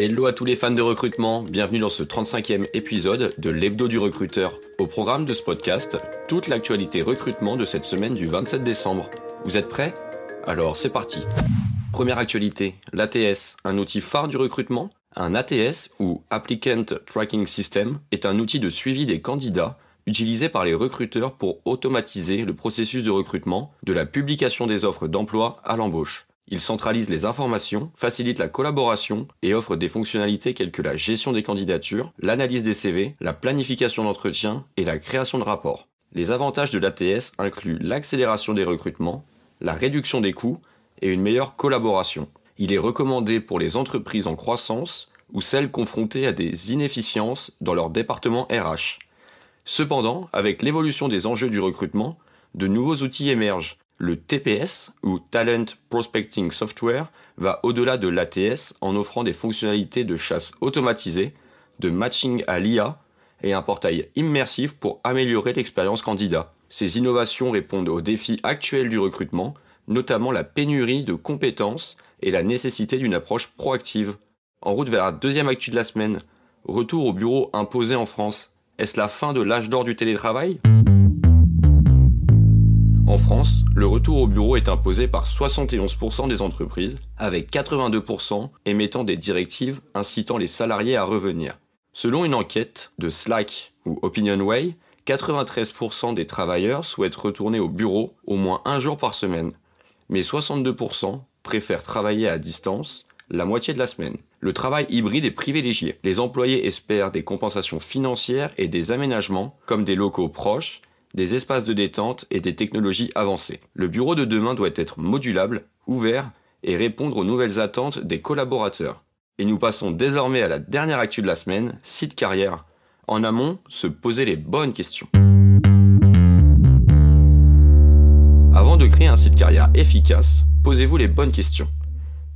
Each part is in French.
Hello à tous les fans de recrutement, bienvenue dans ce 35e épisode de l'Hebdo du recruteur. Au programme de ce podcast, toute l'actualité recrutement de cette semaine du 27 décembre. Vous êtes prêts? Alors c'est parti. Première actualité, l'ATS, un outil phare du recrutement? Un ATS ou Applicant Tracking System est un outil de suivi des candidats utilisé par les recruteurs pour automatiser le processus de recrutement, de la publication des offres d'emploi à l'embauche. Il centralise les informations, facilite la collaboration et offre des fonctionnalités telles que la gestion des candidatures, l'analyse des CV, la planification d'entretien et la création de rapports. Les avantages de l'ATS incluent l'accélération des recrutements, la réduction des coûts et une meilleure collaboration. Il est recommandé pour les entreprises en croissance ou celles confrontées à des inefficiences dans leur département RH. Cependant, avec l'évolution des enjeux du recrutement, de nouveaux outils émergent le TPS, ou Talent Prospecting Software, va au-delà de l'ATS en offrant des fonctionnalités de chasse automatisée, de matching à l'IA et un portail immersif pour améliorer l'expérience candidat. Ces innovations répondent aux défis actuels du recrutement, notamment la pénurie de compétences et la nécessité d'une approche proactive. En route vers la deuxième actu de la semaine, retour au bureau imposé en France. Est-ce la fin de l'âge d'or du télétravail? En France, le retour au bureau est imposé par 71% des entreprises, avec 82% émettant des directives incitant les salariés à revenir. Selon une enquête de Slack ou OpinionWay, 93% des travailleurs souhaitent retourner au bureau au moins un jour par semaine, mais 62% préfèrent travailler à distance la moitié de la semaine. Le travail hybride est privilégié. Les employés espèrent des compensations financières et des aménagements comme des locaux proches des espaces de détente et des technologies avancées. Le bureau de demain doit être modulable, ouvert et répondre aux nouvelles attentes des collaborateurs. Et nous passons désormais à la dernière actu de la semaine, site carrière. En amont, se poser les bonnes questions. Avant de créer un site carrière efficace, posez-vous les bonnes questions.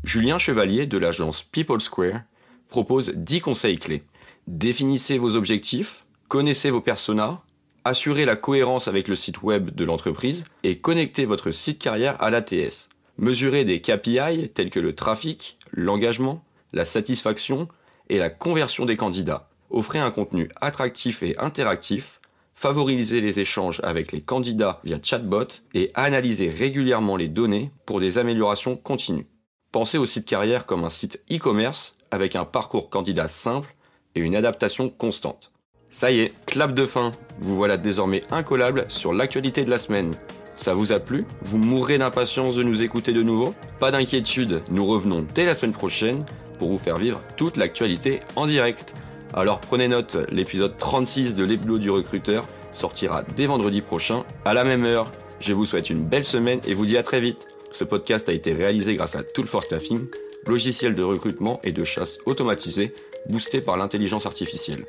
Julien Chevalier de l'agence People Square propose 10 conseils clés. Définissez vos objectifs, connaissez vos personas, assurez la cohérence avec le site web de l'entreprise et connectez votre site carrière à l'ATS. Mesurez des KPI tels que le trafic, l'engagement, la satisfaction et la conversion des candidats. Offrez un contenu attractif et interactif. Favorisez les échanges avec les candidats via chatbot et analysez régulièrement les données pour des améliorations continues. Pensez au site carrière comme un site e-commerce avec un parcours candidat simple et une adaptation constante. Ça y est, clap de fin. Vous voilà désormais incollable sur l'actualité de la semaine. Ça vous a plu? Vous mourrez d'impatience de nous écouter de nouveau? Pas d'inquiétude, nous revenons dès la semaine prochaine pour vous faire vivre toute l'actualité en direct. Alors prenez note, l'épisode 36 de l'Hebdo du recruteur sortira dès vendredi prochain à la même heure. Je vous souhaite une belle semaine et vous dis à très vite. Ce podcast a été réalisé grâce à Tool for Staffing, logiciel de recrutement et de chasse automatisé boosté par l'intelligence artificielle.